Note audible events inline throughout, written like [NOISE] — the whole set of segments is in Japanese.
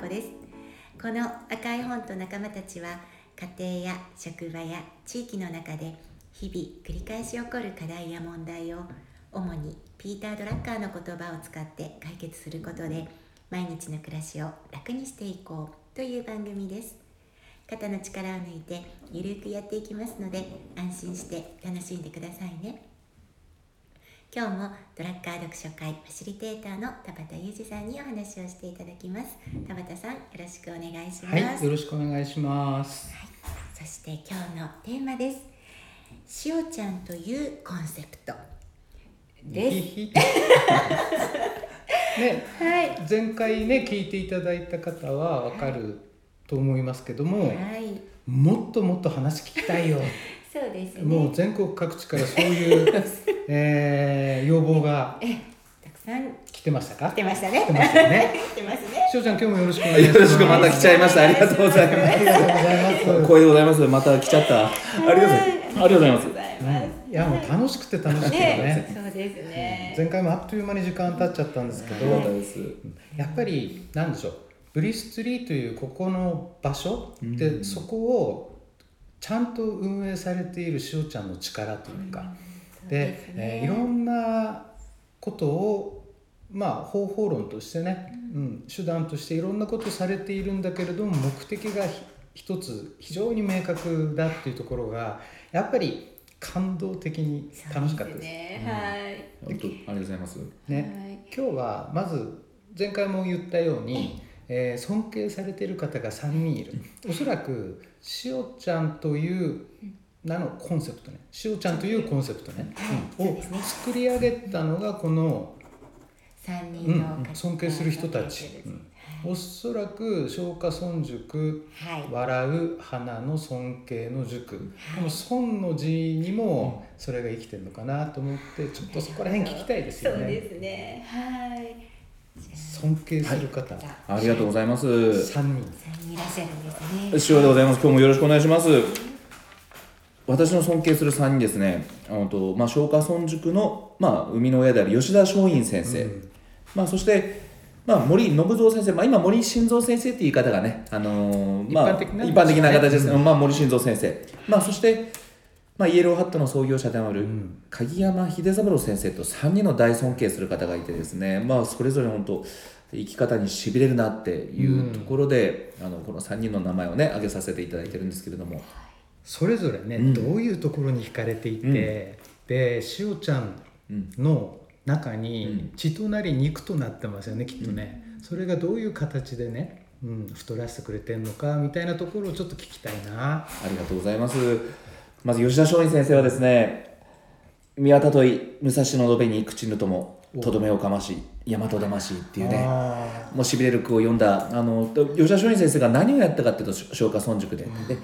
子です。この赤い本と仲間たちは家庭や職場や地域の中で日々繰り返し起こる課題や問題を主にピーター・ドラッカーの言葉を使って解決することで毎日の暮らしを楽にしていこうという番組です。肩の力を抜いてゆるくやっていきますので安心して楽しんでくださいね。今日もドラッカー読書会ファシリテーターの田畑裕二さんにお話をしていただきます。田畑さんよろしくお願いします、はい、よろしくお願いします、はい、そして今日のテーマです。しおちゃんというコンセプト。です。[LAUGHS] ね、はい。前回ね聞いていただいた方はわかると思いますけども、はい。もっともっと話聞きたいよそうですねもう全国各地からそういう、[LAUGHS] えー、要望がえたくさん来てましたか？来てましたね来てましたよね来てますねしおちゃん今日もよろしくお願いしますよろしくまた来ちゃいました。ありがとうございまありがとうございますす。光栄でございます。また来ちゃった。ありがとうございます。ありがとうございます。いやもう楽しくて楽しくてねねそうですね前回もあっという間に時間経っちゃったんですけど。やっぱりなんでしょうブリスツリーというここの場所うんでそこをちゃんと運営されているしおちゃんの力というか、でえーいろんなことをまあ方法論としてね、うん、手段としていろんなことをされているんだけれども目的がひ一つ非常に明確だっていうところがやっぱり感動的に楽しかったです。ね。はい。本当ありがとうございます。ね、今日はまず前回も言ったように、えー尊敬されている方が3人いる。おそらくしおちゃんという名のコンセプトね。しおちゃんというコンセプトね、うん。を作り上げたのがこの、三人うん尊敬する人たち、おそらく松下村塾はい。笑う花の尊敬の塾、この孫の字にもそれが生きてるのかなと思ってちょっとそこら辺聞きたいですよね。そうですね。はい尊敬する方、じゃありがとうございます。3人三人いらっしゃるんですね塩でございます。今日もよろしくお願いします。私の尊敬する3人ですね。あのとまあ松下村塾のまあ生みの親である吉田松陰先生。うんまあそして。まあ、森信蔵先生、まあ、今森晋三先生って言い方がね、あのーまあ、一般的な一般的な形ですね、うんまあ、森晋三先生、まあ、そして、まあ、イエローハットの創業者であるん。鍵山秀三郎先生と3人の大尊敬する方がいてですね、まあ、それぞれ本当生き方にしびれるなっていうところで、あのこの3人の名前をね挙げさせていただいてるんですけれども。それぞれね、うん。どういうところに惹かれていて、でしおちゃんうんの中うにん。血となり肉となってますよねきっとね、それがどういう形でね、うん、太らせてくれてんのかみたいなところをちょっと聞きたいな。ありがとうございますまず吉田松陰先生はですね宮たとい武蔵の延べに口ぬともとどめをかまし大和魂っていうねあもうしびれる句を読んだあの吉田松陰先生が何をやったかっていうと松下村塾で,、で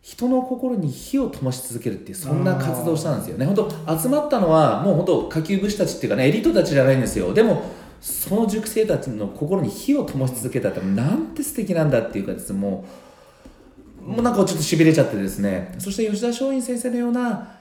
人の心に火を灯し続けるっていうそんな活動をしたんですよね。本当集まったのはもう本当下級武士たちっていうかねエリートたちじゃないんですよ。でもその塾生たちの心に火を灯し続けたってなんて素敵なんだっていうかですねもうもうなんかちょっとしびれちゃってですね。そして吉田松陰先生のような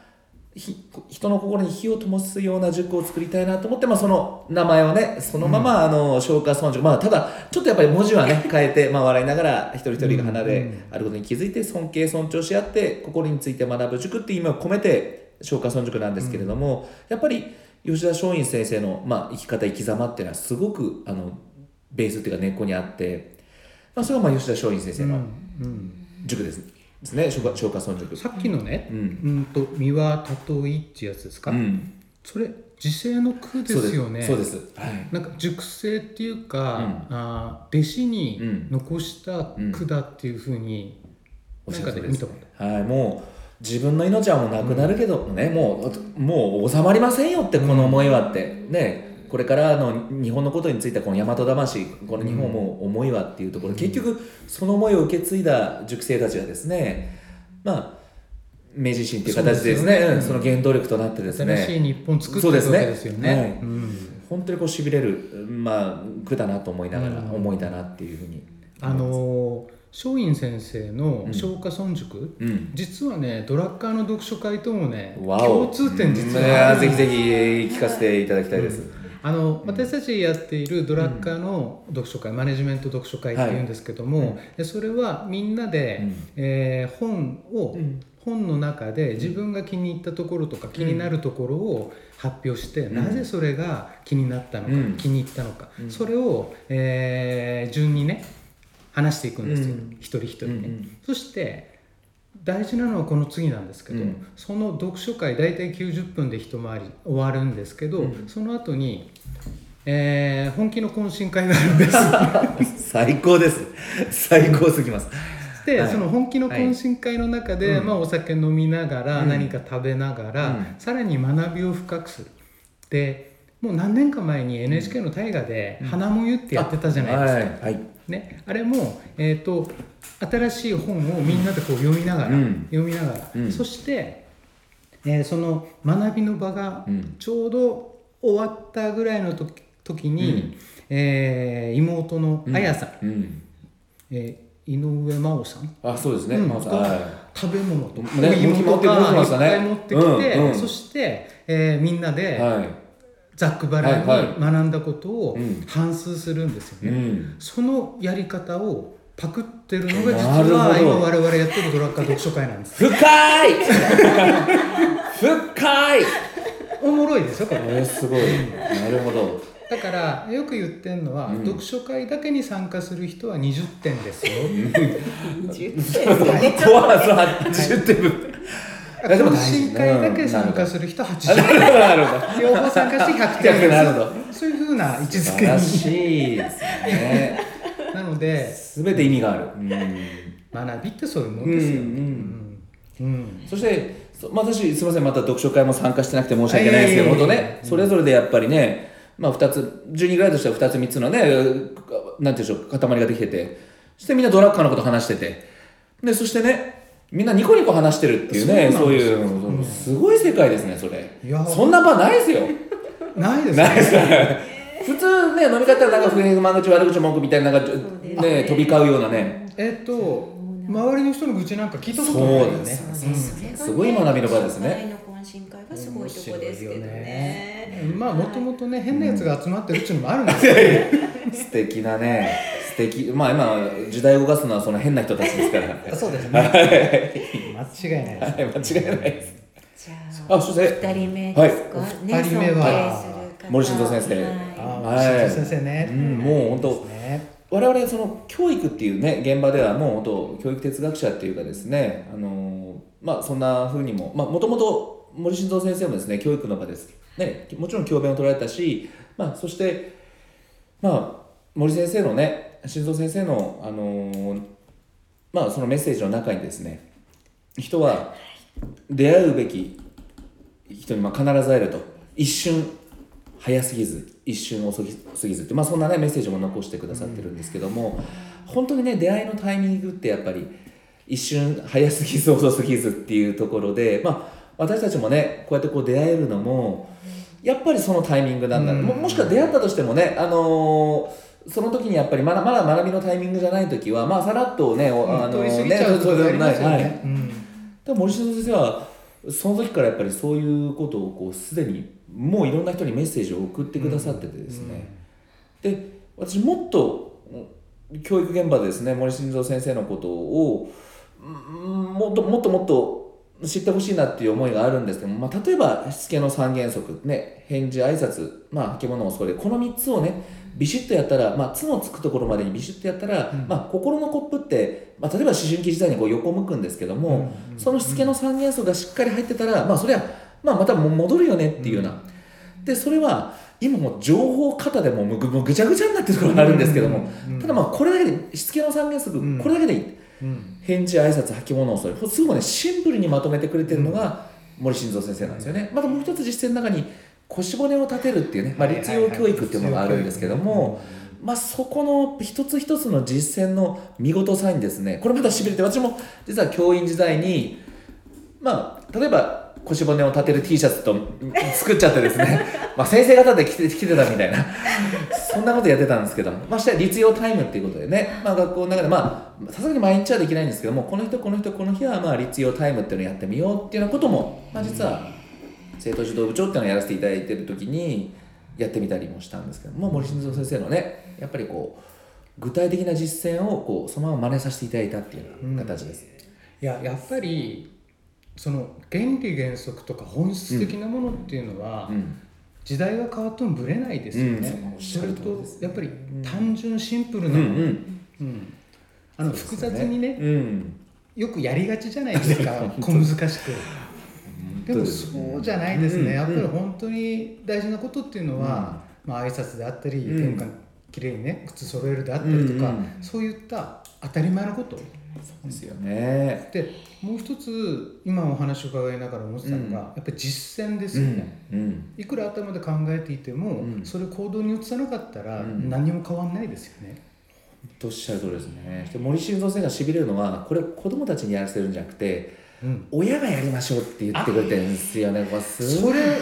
ひ人の心に火を灯すような塾を作りたいなと思って、まあ、その名前をねそのまま、あの消化村塾。まあただちょっとやっぱり文字はね [LAUGHS] 変えて、まあ、笑いながら一人一人が離れあることに気づいて尊敬尊重し合って心について学ぶ塾っていう意味を込めて消化村塾なんですけれども、やっぱり吉田松陰先生の、まあ、生き方生き様っていうのはすごくあのベースっていうか根っこにあって、まあ、それがまあ吉田松陰先生ーうんのうん塾です,、ですね。消化消化村塾。さっきのね、ううんん、と三輪たといってやつですか、うん。それ時世の句ですよね。そうです。はい。なんか熟成っていうか、うん。あー弟子にうん。残した句だっていうふうに、なんかで見たことはい、もう自分の命はもうなくなるけどね、もうもう収まりませんよってこの思いはって、ねこれからの日本のことについてはこの大和魂この日本も思いはっていうところ、結局その思いを受け継いだ塾生たちがですねまあ明治維新っていう形でですねね。うんその原動力となってですね。新しい日本作ってそうですね。るわけですよね。はい。うん。本当にこうしびれるまあ句だなと思いながら、うん。思いだなっていうふうに。あのー松陰先生のうん。松下村塾、うん。実はねドラッカーの読書会ともねわお。共通点実うんいはあるやぜひぜひ聞かせていただきたいです、あの私たちやっているドラッカーの読書会、マネジメント読書会ってい。うんですけども、はそれはみんなで、うん。えー本を、うん。本の中で自分が気に入ったところとか気になるところを発表して、ん。なぜそれが気になったのか、うん。気に入ったのか、うん。それを、えー順にね話していくんですよ、うん。一人一人ね。そして大事なのはこの次なんですけど、うん。その読書会大体90分で一回り終わるんですけど、うん。その後に、えー本気の懇親会があるんです。[LAUGHS] 最高です。最高すぎます。で、はい。その本気の懇親会の中で、うんまあ、お酒飲みながら、うん。何か食べながら、うん。さらに学びを深くする。でもう何年か前に NHK の大河で「うん。花もゆ」ってやってたじゃないですか、はいはい。ね、あれも、えー、と新しい本をみんなでこう読みながら、うん。読みながら、うん。そして、えーその学びの場がうん。ちょうど終わったぐらいの時時に、うん。えー妹のあやさん、うん。えー井上真央さん。あそうですね、うん。まあは食べ物とか、ねお芋いっぱい持ってきて、そして、えーみんないではざっくばらんにはいはい。学んだことをうん。反数するんですい、よね、うん、そのやり方をパクってるのが実は今我々やってるドラッカー読書会なんです。深い。[LAUGHS] 深い。おもろいでしょこれ。えー、すごい。なるほど。だからよく言ってるのは、うん。読書会だけに参加する人は20点ですよ。怖いそう80点分やでも懇親会だけ参加する人は80なるほどなるほど。点両方参加して100点なるほどそういうふうな位置素晴らづけにしいですねなので全て意味がある、うん学びってそういうもんですよ、うんそして、そまあ、私すみませんまた読書会も参加してなくて申し訳ないですけど、ね、それぞれでやっぱりね、まあ、2つ12ぐらいとしては2つ3つのねなんていうんでしょう塊ができててそしてみんなドラッカーのこと話しててでそしてねみんなニコニコ話してるっていうねそそうういう、すごい世界ですねそれ。いや。そんな場ないですよ。[LAUGHS] ないですないです。ね [LAUGHS] 普通ね飲み方なんか不平不満口悪口文句みたいななんかね。飛び交うようなね。えっと周りの人の愚痴なんか聞いたことそうないよね。ですごい学びの場ですね。会の懇親会がすごいとこですけどね。うんまあもともとね変なやつが集まってるっていうのもあるんですよ、[LAUGHS] 素敵なね素敵。まあ今時代を動かすのはその変な人たちですから。[LAUGHS] そうですね。間違いないです。はい間違いないです。じゃああそして二人目ですか、はい。人目は。森進三先生。はい。あはい。あ、先生ね、うんもう本当ね我々その教育っていうね現場ではもう本当教育哲学者っていうかですねあのーまあそんな風にもまあもともと森進三先生もですね教育の場です。ねもちろん教鞭を取られたしまあそしてまあ森先生のね進三先生のあのーまあそのメッセージの中にですね人は出会うべき人にまあ必ず会えると。一瞬早すぎず一瞬遅すぎずって、まあ、そんなねメッセージも残してくださってるんですけども、本当にね出会いのタイミングってやっぱり一瞬早すぎず遅すぎずっていうところで、まあ、私たちもねこうやってこう出会えるのもやっぱりそのタイミングなんだ、うん。ももしくは出会ったとしてもね、あのーその時にやっぱりまだまだ学びのタイミングじゃない時はまあさらっとね、おあの通り過ぎちゃうとこありますよはい。ね、うん。でも森下先生はその時からやっぱりそういうことをこうすでにもういろんな人にメッセージを送ってくださっててですね、で私もっとうん教育現場でですね森進三先生のことをうんもっともっともっと知ってほしいなっていう思いがあるんですけども、まあ、例えばしつけの三原則ね返事挨拶まあ履物をそれこの3つをねビシッとやったら、まあ、「つ」のつくところまでにビシッとやったら、うん。まあ、心のコップって、まあ、例えば思春期時代にこう横向くんですけども、うん。そのしつけの三元素がしっかり入ってたら、まあそれは、まあ、また戻るよねっていうような、でそれは今もう情報型でもぐぐちゃぐちゃになってるところがあるんですけども、うん。ただまあこれだけでしつけの三原則、うん。これだけでいい。うん。返事挨拶履物をそれすごいねシンプルにまとめてくれてるのが森進三先生なんですよね、またもう一つ実践の中に腰骨を立てるっていうね、まあ、立用教育っていうのがあるんですけども、まあ、そこの一つ一つの実践の見事さにですね。これまたしびれて私も実は教員時代にまあ例えば腰骨を立てる T シャツと作っちゃってですね。[LAUGHS] まあ先生方で着て着てたみたいな。そんなことやってたんですけどましてや立用タイムっていうことでね、まあ、学校の中でまあさすがに毎日はできないんですけどもこの人この人この日はまあ立用タイムっていうのをやってみようっていうようなことも、まあ、実は生徒指導部長っていうのをやらせていただいてる時にやってみたりもしたんですけども森進三先生のねやっぱりこう具体的な実践をこうそのまま真似させていただいたっていうような形です。いややっぱりその原理原則とか本質的なものっていうのは、うん。時代が変わってもぶれないですよね、うんそれおっしゃる通りとです。やっぱり単純シンプルうんな、うん。うん。あの複雑にねうん。よくやりがちじゃないですか。[LAUGHS] 小難しくでもそうじゃないですね、うん。やっぱり本当に大事なことっていうのは、まあ挨拶であったり、うん。玄関きれいにね靴揃えるであったりとか、うんうんそういった当たり前のことですよね。でもう一つ今お話を伺いながら思ってたのが、うん。やっぱり実践ですうんよね、うんいくら頭で考えていても、うん。それを行動に移さなかったらうん。何も変わんないですよね、とおっしゃる通りですね。で森進三先生がしびれるのはこれ子供たちにやらせるんじゃなくてうん、親がやりましょうって言ってくれてるんですよね。それ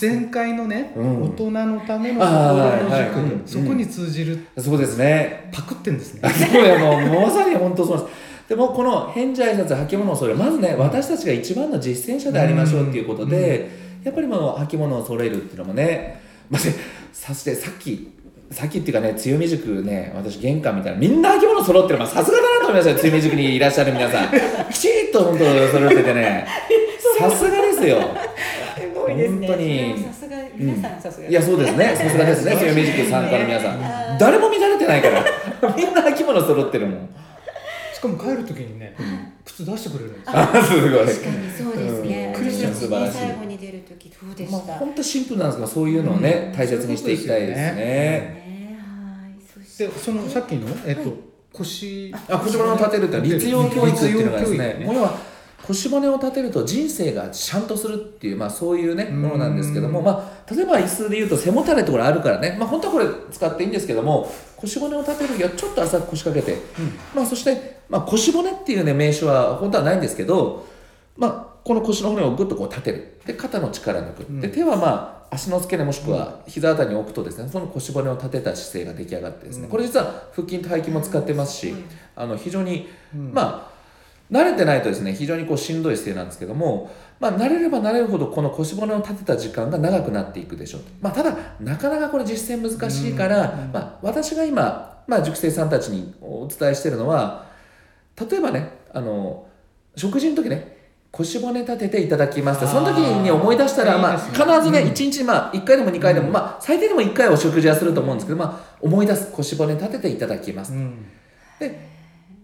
前回のね、うん。大人のための心の塾、うんそこに通じる、そうですね。パクってんですね。あそうやもうまさに本当そうです。でもこの返事挨拶履物をそれまずね私たちが一番の実践者でありましょうっていうことで、やっぱりもう履物を揃えるっていうのもね。まずさしてさっきさっきっていうかね強み塾ね私玄関みたいなみんな履物揃ってる。まあさすがだなと思いましたよ。強み塾にいらっしゃる皆さん。[LAUGHS] きちっと本当揃ってて [LAUGHS] ね。さすがですよ。すごいですね。本当に。さすが皆さんさすが。いやそうですね。さすがですね。強み塾参加の皆さうんん誰も乱れてないから。みんな履物揃ってるもん。しかも帰る時にね、靴出してくれるんですよ。あすごい。確かにそうですね。うん。私たち素晴らしい最後に出る時どうでまあした。本当シンプルなんですけどそういうのをね、うん。大切にしていきたいですね。でそのさっきの、えっと腰。あ腰骨を立てるって立用教育っていうのがですね。腰骨を立てると人生がちゃんとするっていう、まあ、そういうねうん。ものなんですけども、まあ、例えば椅子で言うと背もたれところあるからね、まあ、本当はこれ使っていいんですけども腰骨を立てる時はちょっと浅く腰掛けて、まあ、そして、まあ、腰骨っていうね名称は本当はないんですけど、まあ、この腰の骨をぐっとこう立てる。で肩の力抜く、で手はまあ足の付け根もしくは膝あたりに置くとですねその腰骨を立てた姿勢が出来上がってですね、これ実は腹筋と背筋も使ってますし、あの非常に、まあ慣れてないとですね非常にこうしんどい姿勢なんですけども、まあ、慣れれば慣れるほどこの腰骨を立てた時間が長くなっていくでしょうと、まあ、ただなかなかこれ実践難しいから、まあ、私が今、まあ、塾生さんたちにお伝えしてるのは例えばねあの食事の時ね腰骨立てていただきますってその時に思い出したら、まあ、必ずね、1日、まあ、1回でも2回でも、まあ、最低でも1回お食事はすると思うんですけど、まあ、思い出す腰骨立てていただきます。うん。で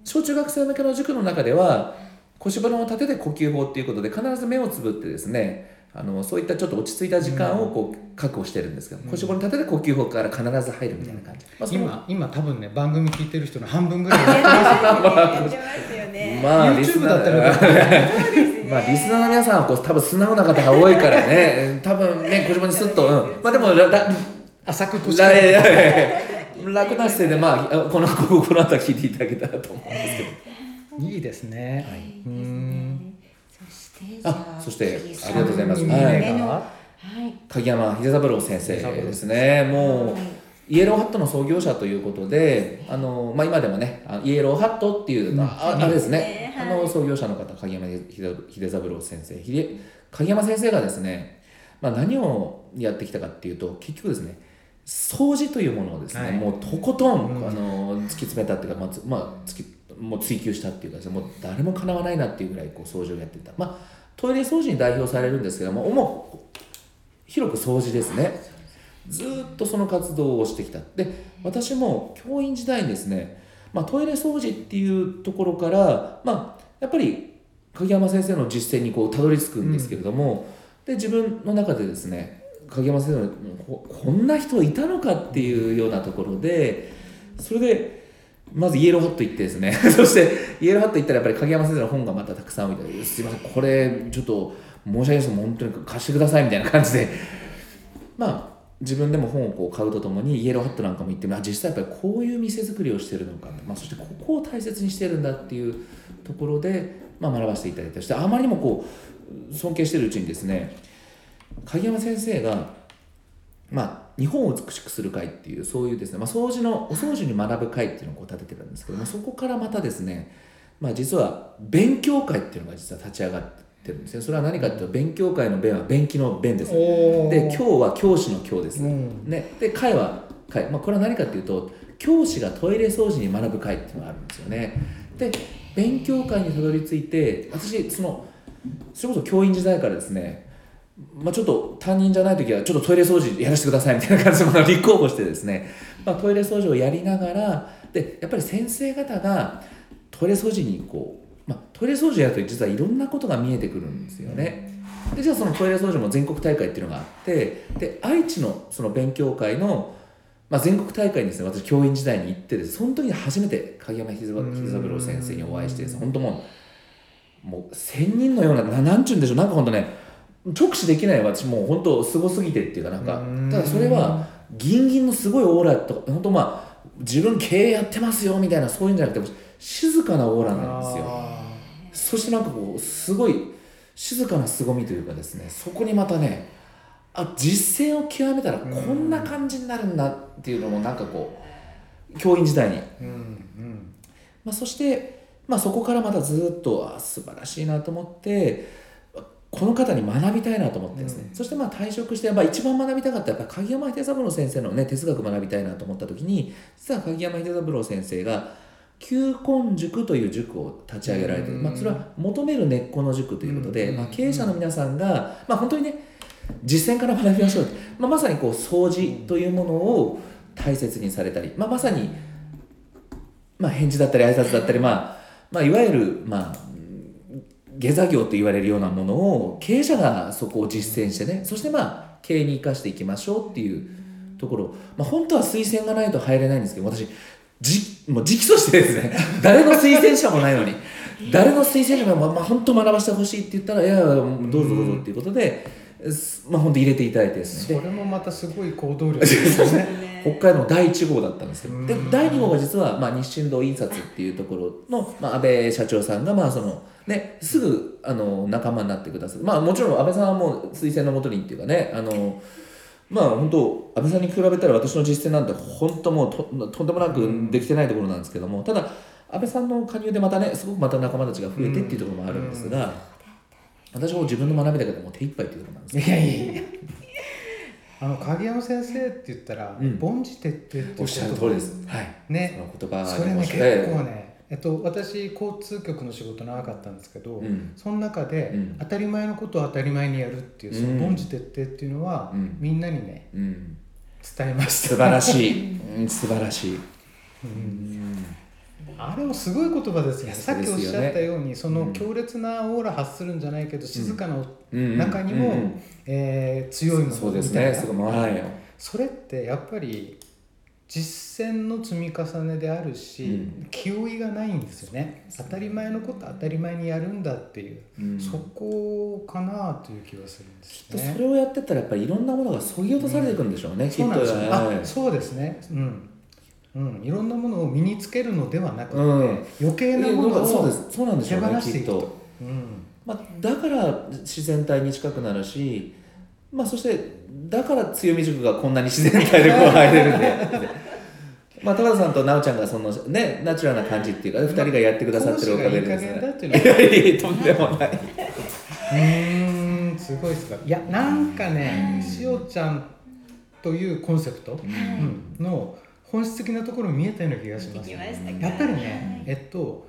小中学生向けの塾の中では腰骨を立てて呼吸法っていうことで必ず目をつぶってですねあのそういったちょっと落ち着いた時間をこう確保してるんですけど、腰骨立てて呼吸法から必ず入るみたいな感じ、まあ今今多分ね番組聞いてる人の半分ぐらいやってますよね。まあ [LAUGHS] YouTube だったらそうですね。まあリスナーの皆さんはこう多分素直な方が多いからね。[LAUGHS] 多分ね腰骨スッと、うん、まあでもらら浅く腰らいやいやいや楽な姿勢でまあこのここの後聞いていただけたらと思うんですけど。いいですね、はい。うん。そしてあそして次ありがとうございます。はい。鍵山秀三郎先生ですね。もうイエローハットの創業者ということであの、まあ、今でもねあイエローハットっていうのは、ああれですね、はい。あの創業者の方鍵山秀秀三郎先生秀鍵山先生がですね、まあ、何をやってきたかっていうと結局ですね掃除というものをですね、はい。もうとことん、うん。あの突き詰めたっていうか、まあつまあ、突きもう追求したっていうかですねもう誰もかなわないなっていうぐらいこう掃除をやっていた、まあ、トイレ掃除に代表されるんですけども主広く掃除ですねずーっとその活動をしてきた。で私も教員時代にですね、まあ、トイレ掃除っていうところから、まあ、やっぱり鍵山先生の実践にこうたどり着くんですけれども、で自分の中でですね鍵山先生のここんな人いたのかっていうようなところでそれでまずイエローハット行ってですね [LAUGHS] そしてイエローハット行ったらやっぱり鍵山先生の本がまたたくさん置いてある。すいませんこれちょっと申し訳ないです本当に貸してくださいみたいな感じで。まあ自分でも本をこう買うとともにイエローハットなんかも行ってあ実際やっぱりこういう店作りをしてるのか、まあ、そしてここを大切にしてるんだっていうところで、まあ、学ばせていただいたしてあまりにもこう尊敬してるうちにですね鍵山先生がまあ、日本を美しくする会っていうそういうですね、まあ、掃除のお掃除に学ぶ会っていうのを立ててるんですけどもそこからまたですね、まあ、実は勉強会っていうのが実は立ち上がってるんですねそれは何かっていうと勉強会の弁は便器の弁ですで今日は教師の今日です、うん。ね、で会は会、まあ、これは何かっていうと教師がトイレ掃除に学ぶ会っていうのがあるんですよね。で勉強会にたどり着いて私そのそれこそ教員時代からですねまあ、ちょっと担任じゃない時はちょっとトイレ掃除やらせてくださいみたいな感じでまあ立候補してですね、まあ、トイレ掃除をやりながらでやっぱり先生方がトイレ掃除にこう、まあ、トイレ掃除やると実はいろんなことが見えてくるんですよね。でじゃあそのトイレ掃除も全国大会っていうのがあってで愛知のその勉強会の、まあ、全国大会にですね私教員時代に行ってその時に初めて影山秀三郎先生にお会いして本当もうもう千人のようなななんちゅうんでしょう。なんか本当ね直視できない私もう本当すごすぎてっていうかなんか。うん。ただそれはギンギンのすごいオーラとか本当まあ自分経営やってますよみたいなそういうんじゃなくて静かなオーラなんですよ。あそしてなんかこうすごい静かな凄みというかですねそこにまたねあ実践を極めたらこんな感じになるんだっていうのもなんかこう教員時代に、ーうんうん。まあ、そして、まあ、そこからまたずっとあ素晴らしいなと思ってこの方に学びたいなと思ってですね、うん。そしてまあ退職して、まあ、一番学びたかったやっぱ鍵山秀三郎先生のね哲学学びたいなと思った時に実は鍵山秀三郎先生が球根塾という塾を立ち上げられて、うん。まあ、それは求める根っこの塾ということで、うん。まあ、経営者の皆さんが、まあ、本当にね実践から学びましょう、まあ、まさにこう掃除というものを大切にされたり、まあ、まさに、まあ、返事だったり挨拶だったり、まあまあ、いわゆる、まあ、下座業と言われるようなものを経営者がそこを実践してねそしてまあ経営に生かしていきましょうっていうところ、まあ、本当は推薦がないと入れないんですけど私じもう直訴してですね。[LAUGHS] 誰の推薦者もないのに。誰の推薦者も、まあまあ、本当学ばせてほしいって言ったらいやどうぞどうぞっていうことで、すまあ、本当入れていただいてですね。でそれもまたすごい行動力ですよね。[LAUGHS] 北海道の第1号だったんですけどでうん。第2号が実は、まあ、日清堂印刷っていうところの、まあ、安倍社長さんが、まあそのね、すぐあの仲間になってくださる、まあ、もちろん安倍さんはもう推薦のもとにっていうかねあのまあ本当安倍さんに比べたら私の実践なんて本当もうととんでもなくできてないところなんですけどもただ安倍さんの加入でまたねすごくまた仲間たちが増えてっていうところもあるんですが、私はもう自分の学びだけでもう手一杯というところなんですいやいやあの影山先生って言ったらうん。凡事徹底っておっしゃる通りです。はい。ね。その言葉それね結構えね、えっと、私交通局の仕事長かったんですけど、うん。その中で、うん。当たり前のことを当たり前にやるっていうそのうん凡事徹底っていうのは、うん。みんなにねえうん。伝えました。素晴らしい。うん [LAUGHS] 素晴らしい。あれもすごい言葉ですよ。ね。さっきおっしゃったようにそのうん。強烈なオーラ発するんじゃないけど、静かなうん。中にも、うん。えー強いものそうですみたいなね。それってやっぱり実践の積み重ねであるし、うん気負いがないんですよね当たり前のこと当たり前にやるんだっていう、うんそこかなという気がするんですね。きっとそれをやってったらやっぱりいろんなものがそぎ落とされていくんでしょうね。きっとそう。あはいそうですね。うん。うん、いろんなものを身につけるのではなくて、うん余計なものをそうです。そうなんでし手。放していくと。。うん。まあだから自然体に近くなるし、まあそしてだから強み塾がこんなに自然体でこう入れるんで。まあ、高田さんと奈緒ちゃんがそのねナチュラルな感じっていうか、二人がやってくださってるおかげでですね。講師がいい加減だっていうのいやいやとんでもない。[LAUGHS] うーん、すごいすごい。いや、なんかね、しおちゃんというコンセプト、うん。の本質的なところ見えたような気がします、やっぱりね、えっと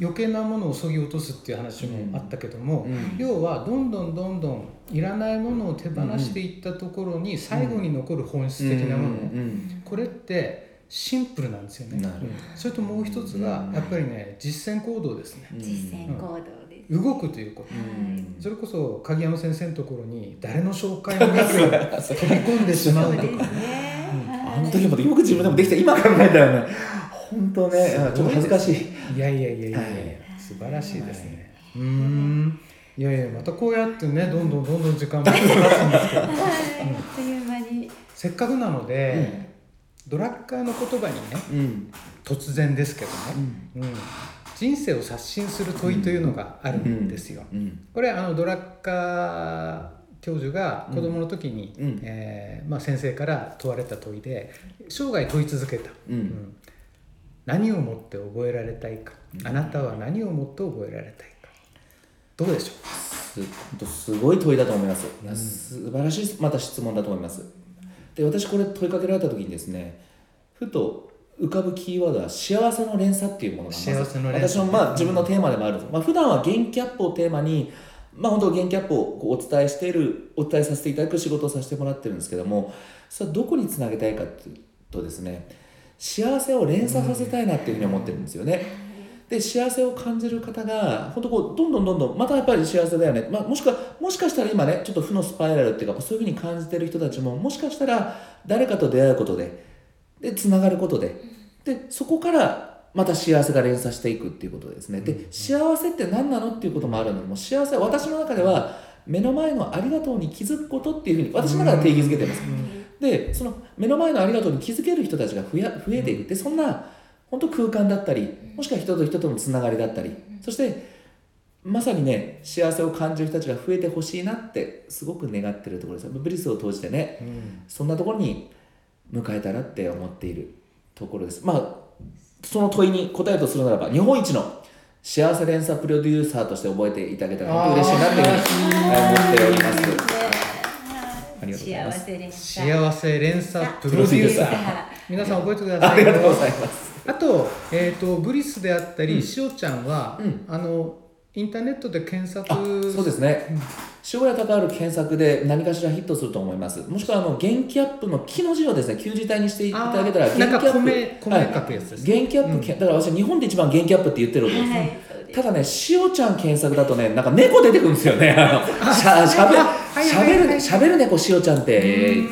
余計なものをそぎ落とすっていう話もあったけども、うん。要はどんどんどんどんいらないものを手放していったところに最後に残る本質的なもの、うん。これってシンプルなんですよね。それともう一つがやっぱりね実践行動ですね。うん。実践行動です。動くということ。うん。それこそ鍵山先生のところに誰の紹介もなく [LAUGHS] 飛び込んでしまそうとか。ね。あの時もよく自分でもできた。今考えたらね本当ねちょっと恥ずかしい。いやいやいやいやいや、はい。素晴らしいですね。うーん。い。やいやまたこうやってねどんどんどんどん時間も経つんですけど、[LAUGHS] はい。あっという間に。せっかくなので、ドラッカーの言葉にねうん。突然ですけどね、うん。人生を刷新する問いというのがあるんですよ。うん。これあのドラッカー教授が子供の時に、うん。えーまあ、先生から問われた問いで生涯問い続けた、うん何をもって覚えられたいか、あなたは何をもって覚えられたいか。どうでしょす本当すごい問いだと思います、いや素晴らしいまた質問だと思います。で私これ問いかけられた時にですねふと浮かぶキーワードは幸せの連鎖っていうものがまず幸せの連鎖私のまあ自分のテーマでもあるんまあ普段は元気アップをテーマにまあ本当元気アップをこうお伝えしているお伝えさせていただく仕事をさせてもらってるんですけどもそれはどこにつなげたいかっていうとですね幸せを連鎖させたいなっていうふうに思ってるんですよね。で幸せを感じる方が本当こうどんどんどんどんまたやっぱり幸せだよね、まあ、もしかもしかしたら今ねちょっと負のスパイラルっていうかそういうふうに感じてる人たちももしかしたら誰かと出会うことででつながることででそこからまた幸せが連鎖していくっていうことですね。で幸せって何なのっていうこともあるのでもう幸せは私の中では目の前のありがとうに気づくことっていうふうに私の中で定義づけてます、でその目の前のありがとうに気づける人たちが増や増えていく。でそんな本当空間だったりもしくは人と人とのつながりだったりそしてまさにね幸せを感じる人たちが増えてほしいなってすごく願ってるところですブリスを通じてね、そんなところに迎えたらって思っているところです。まあその問いに答えるとするならば日本一の幸せ連鎖プロデューサーとして覚えていただけたら本当嬉しいなっていうふうに思っております。ありがとうございます。幸せ連鎖幸せ連鎖プロデューサー。皆さん覚えてください。ありがとうございます。あと,、えー、とブリスであったり、しおちゃんは、うん。あのインターネットで検索あそうですね。塩谷隆治検索で何かしらヒットすると思います。もしくはあの元気アップの木の字をですね旧字体にしていただけたら元気アップ元気アップ、けだから私日本で一番元気アップって言ってるわけです、はい。そうですただね、しおちゃん検索だとね、なんか猫出てくるんですよね。[LAUGHS] あのしゃしゃべるはいはいしゃべる猫しおちゃんって。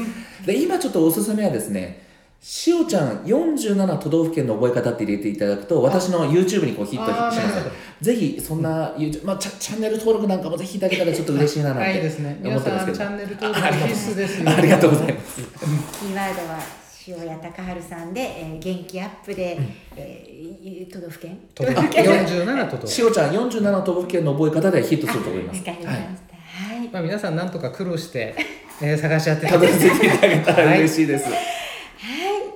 で今ちょっとおすすめはですね、しおちゃん47都道府県の覚え方って入れていただくと、私の YouTube にこうヒットしまあーなるほどす。ぜひそんな YouTube、まあチャチャンネル登録なんかもぜひいただけたらちょっと嬉しいななんてはいですね思皆さんってますけど。チャンネル登録必須ですよ [LAUGHS] ありがとうございます。キーワードは塩谷隆治さんで、えー元気アップで、えー都道府県？都道府県。47都道府県。しおちゃん47都道府県の覚え方でヒットすると思います。わかりました。はい、まあ、皆さんなんとか苦労して、[LAUGHS] えー探し合ってたどり着いていただけたら嬉しいです。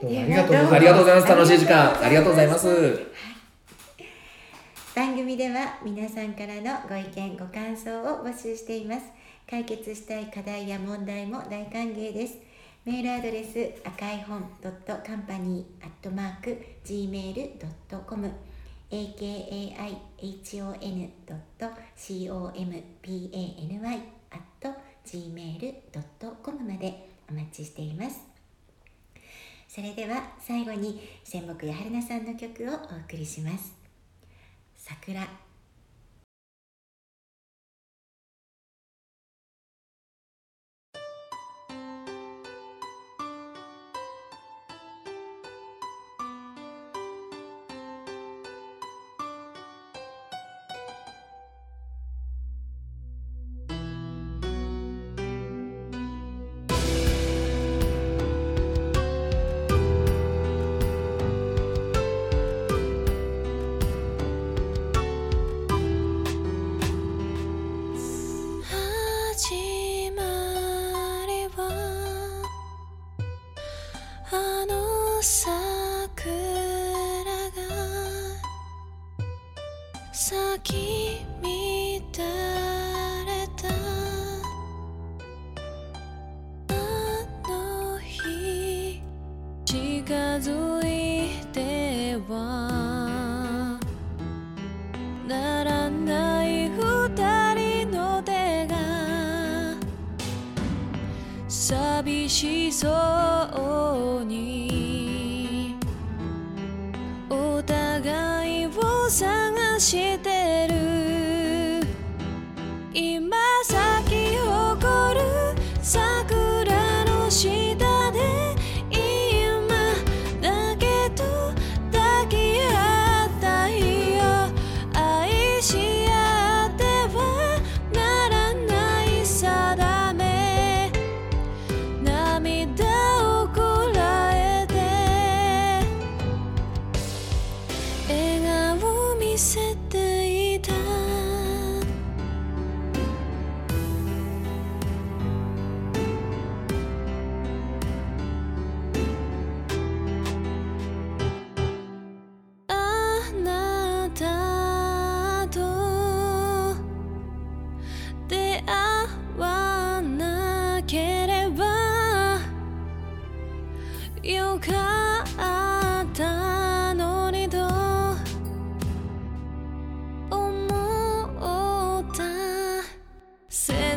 どうも。ありがとうございます。ありがとうございます。楽しい時間。ありがとうございます。番組では皆さんからのご意見ご感想を募集しています。解決したい課題や問題も大歓迎ですメールアドレス赤い本 .company.gmail.com akaihon.company アット gmail.com までお待ちしています。それでは最後に千木や春菜さんの曲をお送りします。桜さ Say